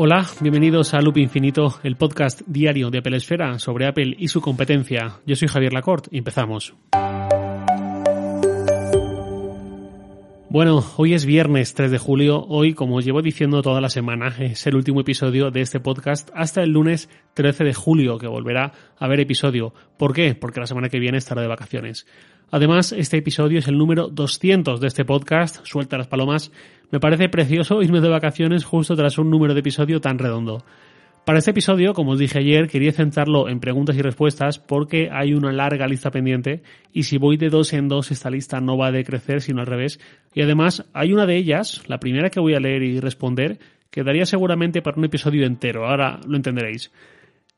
Hola, bienvenidos a Loop Infinito, el podcast diario de Apple Esfera sobre Apple y su competencia. Yo soy Javier Lacorte y empezamos. Bueno, hoy es viernes 3 de julio. Hoy, como os llevo diciendo toda la semana, es el último episodio de este podcast hasta el lunes 13 de julio, que volverá a haber episodio. ¿Por qué? Porque la semana que viene estará de vacaciones. Además, este episodio es el número 200 de este podcast, Suelta las Palomas. Me parece precioso irme de vacaciones justo tras un número de episodio tan redondo. Para este episodio, como os dije ayer, quería centrarlo en preguntas y respuestas porque hay una larga lista pendiente y si voy de dos en dos esta lista no va a decrecer sino al revés. Y además hay una de ellas, la primera que voy a leer y responder, que daría seguramente para un episodio entero, ahora lo entenderéis.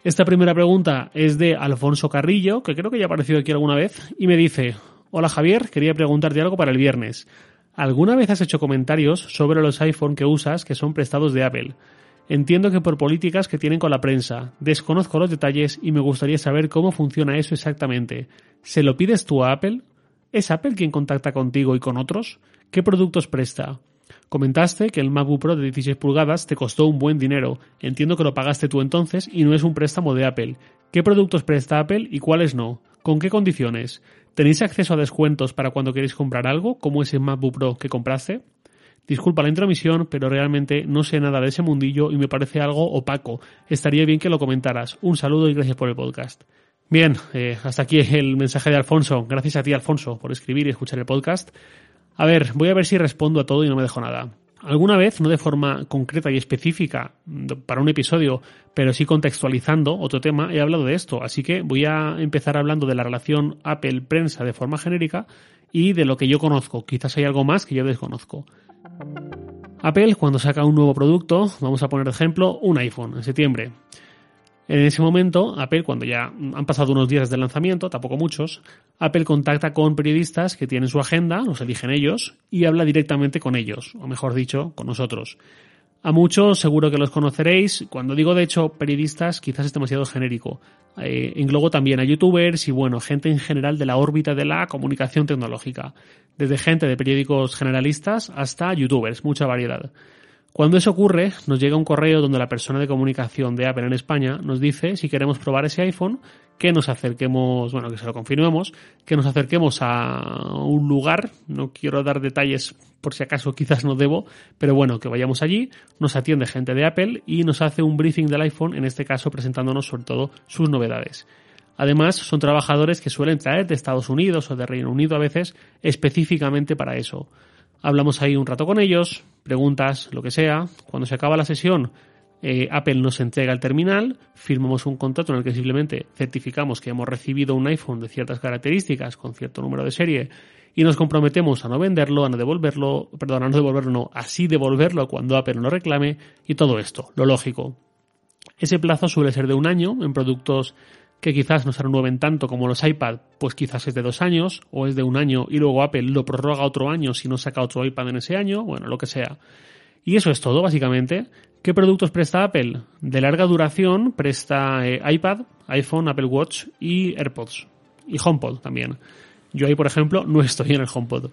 Esta primera pregunta es de Alfonso Carrillo, que creo que ya ha aparecido aquí alguna vez, y me dice, Hola Javier, quería preguntarte algo para el viernes. ¿Alguna vez has hecho comentarios sobre los iPhone que usas que son prestados de Apple? Entiendo que por políticas que tienen con la prensa. Desconozco los detalles y me gustaría saber cómo funciona eso exactamente. ¿Se lo pides tú a Apple? ¿Es Apple quien contacta contigo y con otros? ¿Qué productos presta? Comentaste que el MacBook Pro de 16 pulgadas te costó un buen dinero. Entiendo que lo pagaste tú entonces y no es un préstamo de Apple. ¿Qué productos presta Apple y cuáles no? ¿Con qué condiciones? ¿Tenéis acceso a descuentos para cuando queréis comprar algo, como ese MacBook Pro que compraste? Disculpa la intromisión, pero realmente no sé nada de ese mundillo y me parece algo opaco. Estaría bien que lo comentaras. Un saludo y gracias por el podcast. Bien, eh, hasta aquí el mensaje de Alfonso. Gracias a ti, Alfonso, por escribir y escuchar el podcast. A ver, voy a ver si respondo a todo y no me dejo nada. Alguna vez, no de forma concreta y específica para un episodio, pero sí contextualizando otro tema, he hablado de esto. Así que voy a empezar hablando de la relación Apple-prensa de forma genérica y de lo que yo conozco. Quizás hay algo más que yo desconozco. Apple, cuando saca un nuevo producto, vamos a poner de ejemplo un iPhone en septiembre. En ese momento, Apple, cuando ya han pasado unos días del lanzamiento, tampoco muchos, Apple contacta con periodistas que tienen su agenda, los eligen ellos, y habla directamente con ellos, o mejor dicho, con nosotros. A muchos seguro que los conoceréis. Cuando digo de hecho periodistas, quizás es demasiado genérico. Eh, englobo también a youtubers y bueno, gente en general de la órbita de la comunicación tecnológica. Desde gente de periódicos generalistas hasta youtubers, mucha variedad. Cuando eso ocurre, nos llega un correo donde la persona de comunicación de Apple en España nos dice si queremos probar ese iPhone, que nos acerquemos, bueno, que se lo confirmemos, que nos acerquemos a un lugar, no quiero dar detalles por si acaso quizás no debo, pero bueno, que vayamos allí, nos atiende gente de Apple y nos hace un briefing del iPhone, en este caso presentándonos sobre todo sus novedades. Además, son trabajadores que suelen traer de Estados Unidos o de Reino Unido a veces específicamente para eso. Hablamos ahí un rato con ellos, preguntas, lo que sea. Cuando se acaba la sesión, eh, Apple nos entrega el terminal, firmamos un contrato en el que simplemente certificamos que hemos recibido un iPhone de ciertas características, con cierto número de serie, y nos comprometemos a no venderlo, a no devolverlo, perdón, a no devolverlo, no, así devolverlo cuando Apple lo reclame, y todo esto, lo lógico. Ese plazo suele ser de un año en productos que quizás no se renueven tanto como los iPad, pues quizás es de dos años o es de un año y luego Apple lo prorroga otro año si no saca otro iPad en ese año, bueno, lo que sea. Y eso es todo, básicamente. ¿Qué productos presta Apple? De larga duración presta eh, iPad, iPhone, Apple Watch y AirPods. Y HomePod también. Yo ahí, por ejemplo, no estoy en el HomePod.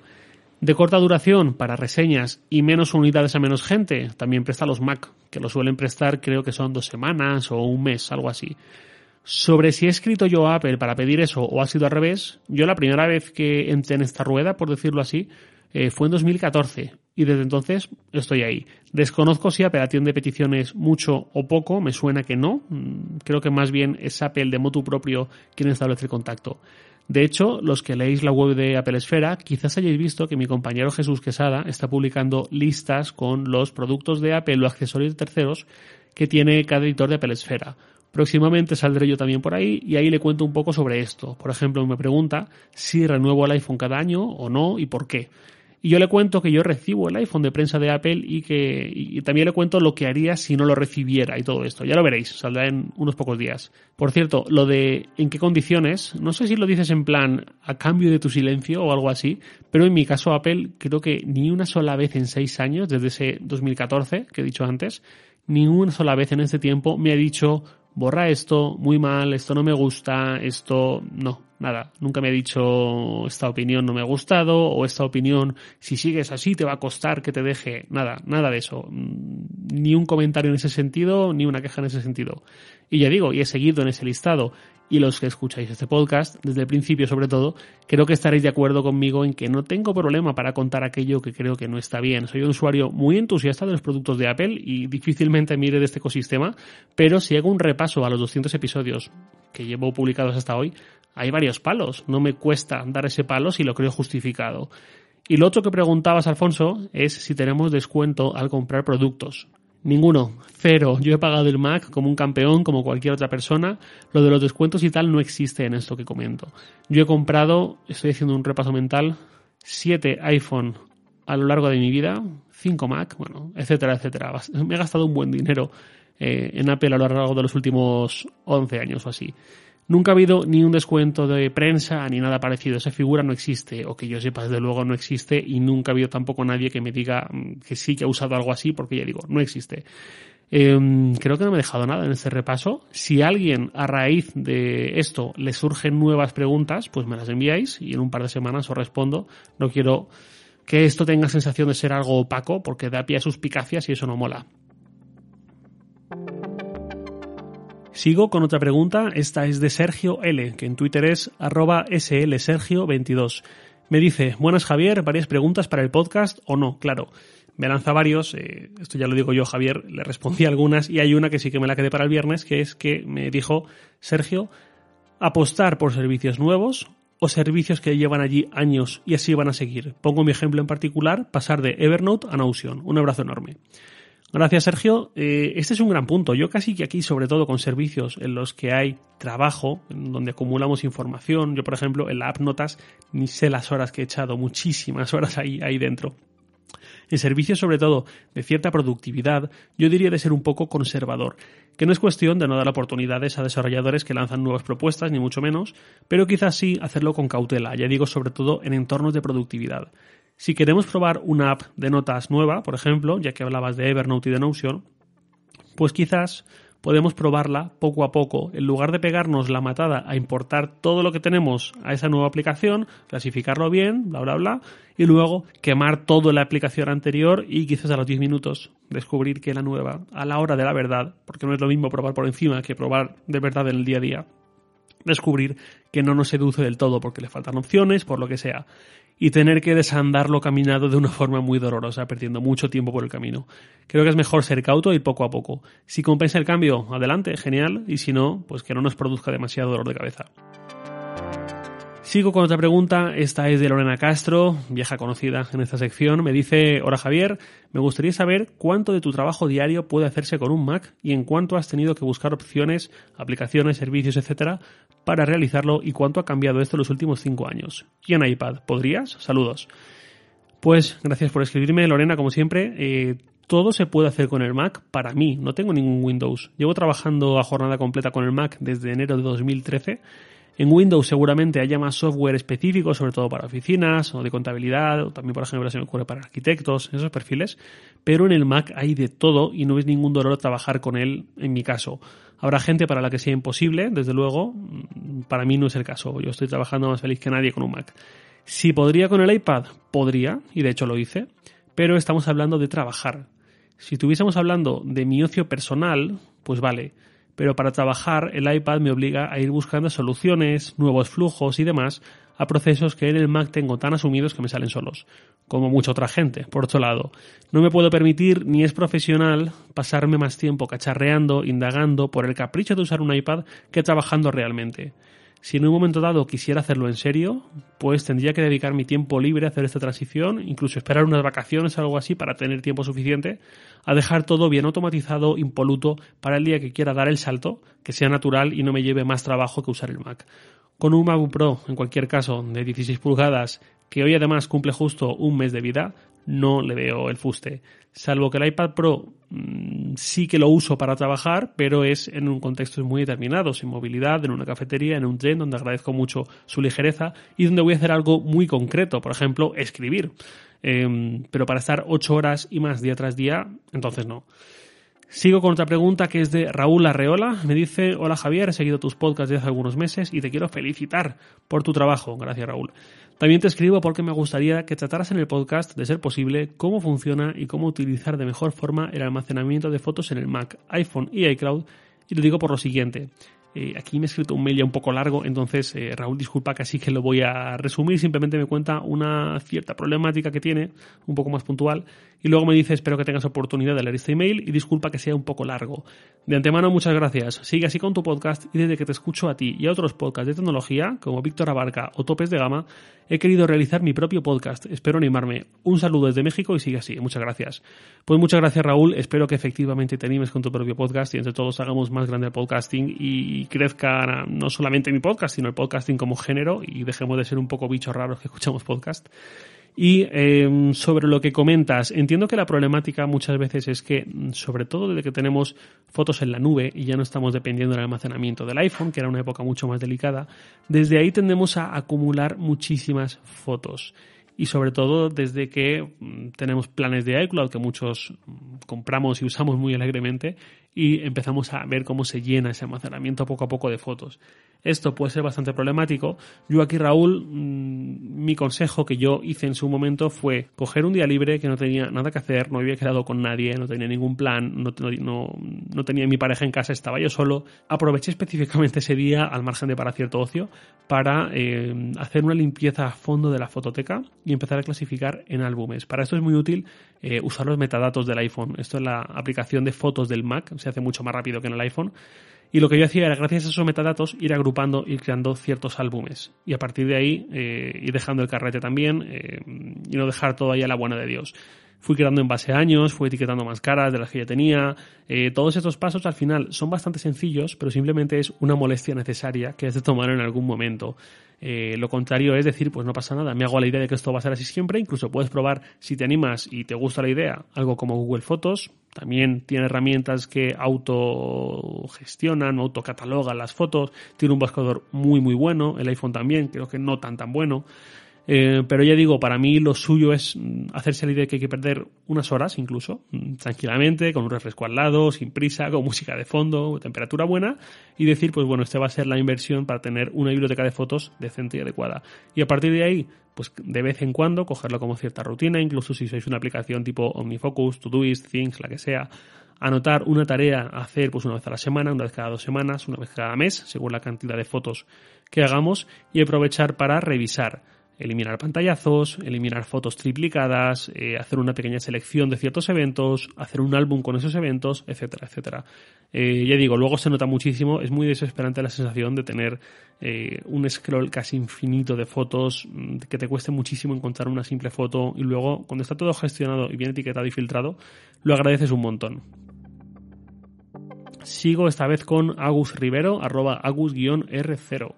De corta duración para reseñas y menos unidades a menos gente, también presta los Mac, que lo suelen prestar creo que son dos semanas o un mes, algo así. Sobre si he escrito yo a Apple para pedir eso o ha sido al revés, yo la primera vez que entré en esta rueda, por decirlo así, eh, fue en 2014 y desde entonces estoy ahí. Desconozco si Apple atiende peticiones mucho o poco, me suena que no. Mm, creo que más bien es Apple de motu propio quien establece el contacto. De hecho, los que leéis la web de Apple Esfera, quizás hayáis visto que mi compañero Jesús Quesada está publicando listas con los productos de Apple o accesorios de terceros que tiene cada editor de Apple Esfera. Próximamente saldré yo también por ahí y ahí le cuento un poco sobre esto. Por ejemplo, me pregunta si renuevo el iPhone cada año o no y por qué. Y yo le cuento que yo recibo el iPhone de prensa de Apple y que y también le cuento lo que haría si no lo recibiera y todo esto. Ya lo veréis, saldrá en unos pocos días. Por cierto, lo de en qué condiciones, no sé si lo dices en plan a cambio de tu silencio o algo así, pero en mi caso Apple creo que ni una sola vez en seis años, desde ese 2014 que he dicho antes, ni una sola vez en este tiempo me ha dicho borra esto, muy mal, esto no me gusta, esto no, nada. Nunca me ha dicho esta opinión no me ha gustado o esta opinión si sigues así te va a costar que te deje. Nada, nada de eso. Mm, ni un comentario en ese sentido, ni una queja en ese sentido. Y ya digo, y he seguido en ese listado y los que escucháis este podcast, desde el principio sobre todo, creo que estaréis de acuerdo conmigo en que no tengo problema para contar aquello que creo que no está bien. Soy un usuario muy entusiasta de los productos de Apple y difícilmente mire de este ecosistema, pero si hago un repaso a los 200 episodios que llevo publicados hasta hoy, hay varios palos. No me cuesta dar ese palo si lo creo justificado. Y lo otro que preguntabas, Alfonso, es si tenemos descuento al comprar productos. Ninguno, cero. Yo he pagado el Mac como un campeón, como cualquier otra persona. Lo de los descuentos y tal no existe en esto que comento. Yo he comprado, estoy haciendo un repaso mental, 7 iPhone a lo largo de mi vida, 5 Mac, bueno, etcétera, etcétera. Me he gastado un buen dinero eh, en Apple a lo largo de los últimos 11 años o así. Nunca ha habido ni un descuento de prensa ni nada parecido. Esa figura no existe, o que yo sepa, desde luego no existe, y nunca ha habido tampoco nadie que me diga mm, que sí que ha usado algo así, porque ya digo, no existe. Em, creo que no me he dejado nada en este repaso. Si alguien a raíz de esto le surgen nuevas preguntas, pues me las enviáis y en un par de semanas os respondo. No quiero que esto tenga sensación de ser algo opaco, porque da pie a suspicacias y eso no mola. Sigo con otra pregunta, esta es de Sergio L, que en Twitter es arroba slsergio22. Me dice, buenas Javier, varias preguntas para el podcast o no, claro. Me lanza varios, eh, esto ya lo digo yo Javier, le respondí algunas y hay una que sí que me la quedé para el viernes, que es que me dijo Sergio, apostar por servicios nuevos o servicios que llevan allí años y así van a seguir. Pongo mi ejemplo en particular, pasar de Evernote a Notion. Un abrazo enorme. Gracias, Sergio. Eh, este es un gran punto. Yo casi que aquí, sobre todo con servicios en los que hay trabajo, en donde acumulamos información. Yo, por ejemplo, en la app Notas, ni sé las horas que he echado, muchísimas horas ahí, ahí dentro. En servicios, sobre todo, de cierta productividad, yo diría de ser un poco conservador, que no es cuestión de no dar oportunidades a desarrolladores que lanzan nuevas propuestas, ni mucho menos, pero quizás sí hacerlo con cautela, ya digo, sobre todo en entornos de productividad. Si queremos probar una app de notas nueva, por ejemplo, ya que hablabas de Evernote y de Notion, pues quizás podemos probarla poco a poco. En lugar de pegarnos la matada a importar todo lo que tenemos a esa nueva aplicación, clasificarlo bien, bla, bla, bla, y luego quemar toda la aplicación anterior y quizás a los 10 minutos descubrir que la nueva, a la hora de la verdad, porque no es lo mismo probar por encima que probar de verdad en el día a día, descubrir que no nos seduce del todo porque le faltan opciones, por lo que sea y tener que desandarlo caminado de una forma muy dolorosa, perdiendo mucho tiempo por el camino. Creo que es mejor ser cauto y poco a poco. Si compensa el cambio, adelante, genial, y si no, pues que no nos produzca demasiado dolor de cabeza. Sigo con otra pregunta, esta es de Lorena Castro, vieja conocida en esta sección. Me dice, hola Javier, me gustaría saber cuánto de tu trabajo diario puede hacerse con un Mac y en cuánto has tenido que buscar opciones, aplicaciones, servicios, etcétera, para realizarlo y cuánto ha cambiado esto en los últimos cinco años. ¿Y en iPad? ¿Podrías? Saludos. Pues gracias por escribirme, Lorena, como siempre. Eh, todo se puede hacer con el Mac para mí, no tengo ningún Windows. Llevo trabajando a jornada completa con el Mac desde enero de 2013 en Windows seguramente haya más software específico, sobre todo para oficinas o de contabilidad, o también, por ejemplo, se me ocurre para arquitectos, esos perfiles, pero en el Mac hay de todo y no es ningún dolor trabajar con él en mi caso. Habrá gente para la que sea imposible, desde luego, para mí no es el caso. Yo estoy trabajando más feliz que nadie con un Mac. Si podría con el iPad, podría, y de hecho lo hice, pero estamos hablando de trabajar. Si estuviésemos hablando de mi ocio personal, pues vale pero para trabajar el iPad me obliga a ir buscando soluciones, nuevos flujos y demás a procesos que en el Mac tengo tan asumidos que me salen solos, como mucha otra gente. Por otro lado, no me puedo permitir, ni es profesional, pasarme más tiempo cacharreando, indagando por el capricho de usar un iPad que trabajando realmente. Si en un momento dado quisiera hacerlo en serio, pues tendría que dedicar mi tiempo libre a hacer esta transición, incluso esperar unas vacaciones o algo así para tener tiempo suficiente, a dejar todo bien automatizado, impoluto, para el día que quiera dar el salto, que sea natural y no me lleve más trabajo que usar el Mac. Con un MacBook Pro, en cualquier caso, de 16 pulgadas, que hoy además cumple justo un mes de vida, no le veo el fuste. Salvo que el iPad Pro mm, sí que lo uso para trabajar, pero es en un contexto muy determinado, sin movilidad, en una cafetería, en un tren, donde agradezco mucho su ligereza y donde voy a hacer algo muy concreto, por ejemplo, escribir. Em, pero para estar ocho horas y más día tras día, entonces no. Sigo con otra pregunta que es de Raúl Arreola. Me dice, hola Javier, he seguido tus podcasts desde hace algunos meses y te quiero felicitar por tu trabajo. Gracias Raúl. También te escribo porque me gustaría que trataras en el podcast, de ser posible, cómo funciona y cómo utilizar de mejor forma el almacenamiento de fotos en el Mac, iPhone y iCloud. Y lo digo por lo siguiente. Eh, aquí me he escrito un mail ya un poco largo, entonces eh, Raúl, disculpa que así que lo voy a resumir. Simplemente me cuenta una cierta problemática que tiene, un poco más puntual, y luego me dice espero que tengas oportunidad de leer este email y disculpa que sea un poco largo. De antemano, muchas gracias. Sigue así con tu podcast y desde que te escucho a ti y a otros podcasts de tecnología, como Víctor Abarca o Topes de Gama, he querido realizar mi propio podcast. Espero animarme. Un saludo desde México y sigue así. Muchas gracias. Pues muchas gracias, Raúl. Espero que efectivamente te animes con tu propio podcast y entre todos hagamos más grande el podcasting y crezca no solamente mi podcast, sino el podcasting como género y dejemos de ser un poco bichos raros que escuchamos podcast. Y em, sobre lo que comentas, entiendo que la problemática muchas veces es que, sobre todo desde que tenemos fotos en la nube y ya no estamos dependiendo del almacenamiento del iPhone, que era una época mucho más delicada, desde ahí tendemos a acumular muchísimas fotos y sobre todo desde que mm, tenemos planes de iCloud que muchos mm, compramos y usamos muy alegremente y empezamos a ver cómo se llena ese almacenamiento poco a poco de fotos. Esto puede ser bastante problemático. Yo aquí, Raúl, mm, mi consejo que yo hice en su momento fue coger un día libre que no tenía nada que hacer, no había quedado con nadie, no tenía ningún plan, no, no, no tenía mi pareja en casa, estaba yo solo. Aproveché específicamente ese día, al margen de para cierto ocio, para eh, hacer una limpieza a fondo de la fototeca y empezar a clasificar en álbumes. Para esto es muy útil eh, usar los metadatos del iPhone. Esto es la aplicación de fotos del Mac, se hace mucho más rápido que en el iPhone. Y lo que yo hacía era, gracias a esos metadatos, ir agrupando, ir creando ciertos álbumes. Y a partir de ahí, eh, ir dejando el carrete también eh, y no dejar todo ahí a la buena de Dios. Fui creando en base a años, fui etiquetando más caras de las que ya tenía. Eh, todos estos pasos al final son bastante sencillos, pero simplemente es una molestia necesaria que has de tomar en algún momento. Eh, lo contrario es decir, pues no pasa nada, me hago la idea de que esto va a ser así siempre, incluso puedes probar si te animas y te gusta la idea, algo como Google Fotos, también tiene herramientas que autogestionan, autocatalogan las fotos, tiene un buscador muy muy bueno, el iPhone también, creo que no tan tan bueno. Eh, pero ya digo, para mí lo suyo es mm, hacerse la idea de que hay que perder unas horas incluso, mm, tranquilamente, con un refresco al lado, sin prisa, con música de fondo, temperatura buena, y decir, pues bueno, esta va a ser la inversión para tener una biblioteca de fotos decente y adecuada. Y a partir de ahí, pues de vez en cuando cogerlo como cierta rutina, incluso si sois una aplicación tipo OmniFocus, Todoist, Things, la que sea, anotar una tarea a hacer pues una vez a la semana, una vez cada dos semanas, una vez cada mes, según la cantidad de fotos que hagamos, y aprovechar para revisar eliminar pantallazos, eliminar fotos triplicadas, eh, hacer una pequeña selección de ciertos eventos, hacer un álbum con esos eventos, etcétera, etcétera. Eh, ya digo, luego se nota muchísimo, es muy desesperante la sensación de tener eh, un scroll casi infinito de fotos, mm, que te cueste muchísimo encontrar una simple foto y luego cuando está todo gestionado y bien etiquetado y filtrado, lo agradeces un montón. Sigo esta vez con Agus Rivero, arroba agus-r0,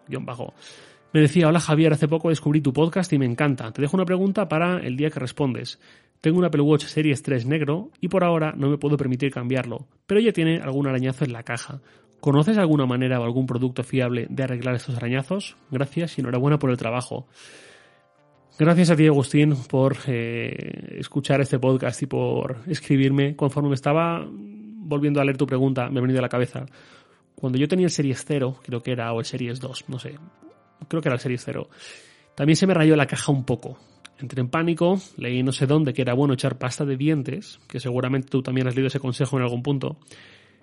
me decía, hola Javier, hace poco descubrí tu podcast y me encanta. Te dejo una pregunta para el día que respondes. Tengo un Apple Watch Series 3 negro y por ahora no me puedo permitir cambiarlo, pero ya tiene algún arañazo en la caja. ¿Conoces alguna manera o algún producto fiable de arreglar estos arañazos? Gracias y enhorabuena por el trabajo. Gracias a ti, Agustín, por eh, escuchar este podcast y por escribirme. Conforme me estaba volviendo a leer tu pregunta, me ha venido a la cabeza. Cuando yo tenía el Series 0, creo que era, o el Series 2, no sé, creo que era el Series 0. También se me rayó la caja un poco. Entré en pánico, leí no sé dónde que era bueno echar pasta de dientes, que seguramente tú también has leído ese consejo en algún punto,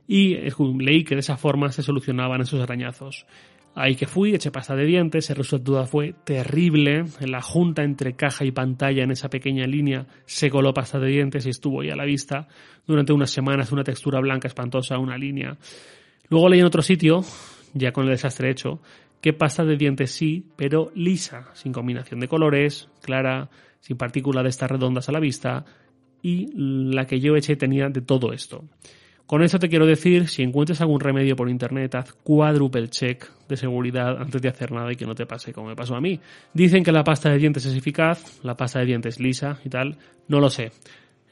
y leí que de esa forma se solucionaban esos arañazos. Ahí que fui, eché pasta de dientes, el resultado fue terrible. En la junta entre caja y pantalla, en esa pequeña línea, se coló pasta de dientes y estuvo ahí a la vista durante unas semanas, una textura blanca espantosa, una línea. Luego leí en otro sitio, ya con el desastre hecho, que pasta de dientes sí, pero lisa, sin combinación de colores, clara, sin partículas de estas redondas a la vista, y la que yo eché tenía de todo esto. Con esto te quiero decir, si encuentres algún remedio por internet, haz cuádruple check de seguridad antes de hacer nada y que no te pase como me pasó a mí. Dicen que la pasta de dientes es eficaz, la pasta de dientes lisa y tal, no lo sé.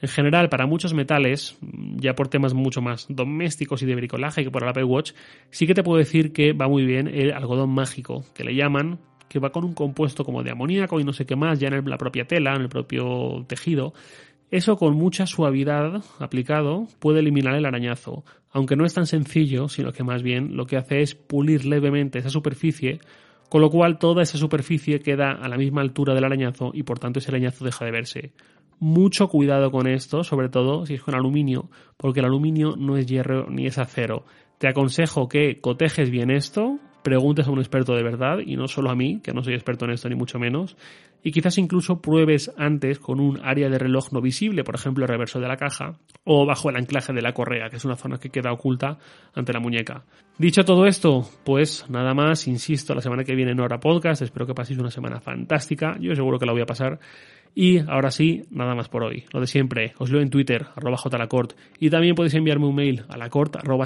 En general, para muchos metales, ya por temas mucho más domésticos y de bricolaje que por el Apple Watch, sí que te puedo decir que va muy bien el algodón mágico, que le llaman, que va con un compuesto como de amoníaco y no sé qué más, ya en la propia tela, en el propio tejido, Eso con mucha suavidad aplicado puede eliminar el arañazo, aunque no es tan sencillo, sino que más bien lo que hace es pulir levemente esa superficie, con lo cual toda esa superficie queda a la misma altura del arañazo y por tanto ese arañazo deja de verse. Mucho cuidado con esto, sobre todo si es con aluminio, porque el aluminio no es hierro ni es acero. Te aconsejo que cotejes bien esto, preguntes a un experto de verdad y no solo a mí, que no soy experto en esto ni mucho menos, y quizás incluso pruebes antes con un área de reloj no visible, por ejemplo el reverso de la caja, o bajo el anclaje de la correa, que es una zona que queda oculta ante la muñeca. Dicho todo esto, pues nada más, insisto, la semana que viene no habrá podcast, espero que paséis una semana fantástica, yo seguro que la voy a pasar. Y ahora sí, nada más por hoy. Lo de siempre, os leo en Twitter, arroba jlacort, y también podéis enviarme un mail a lacort arroba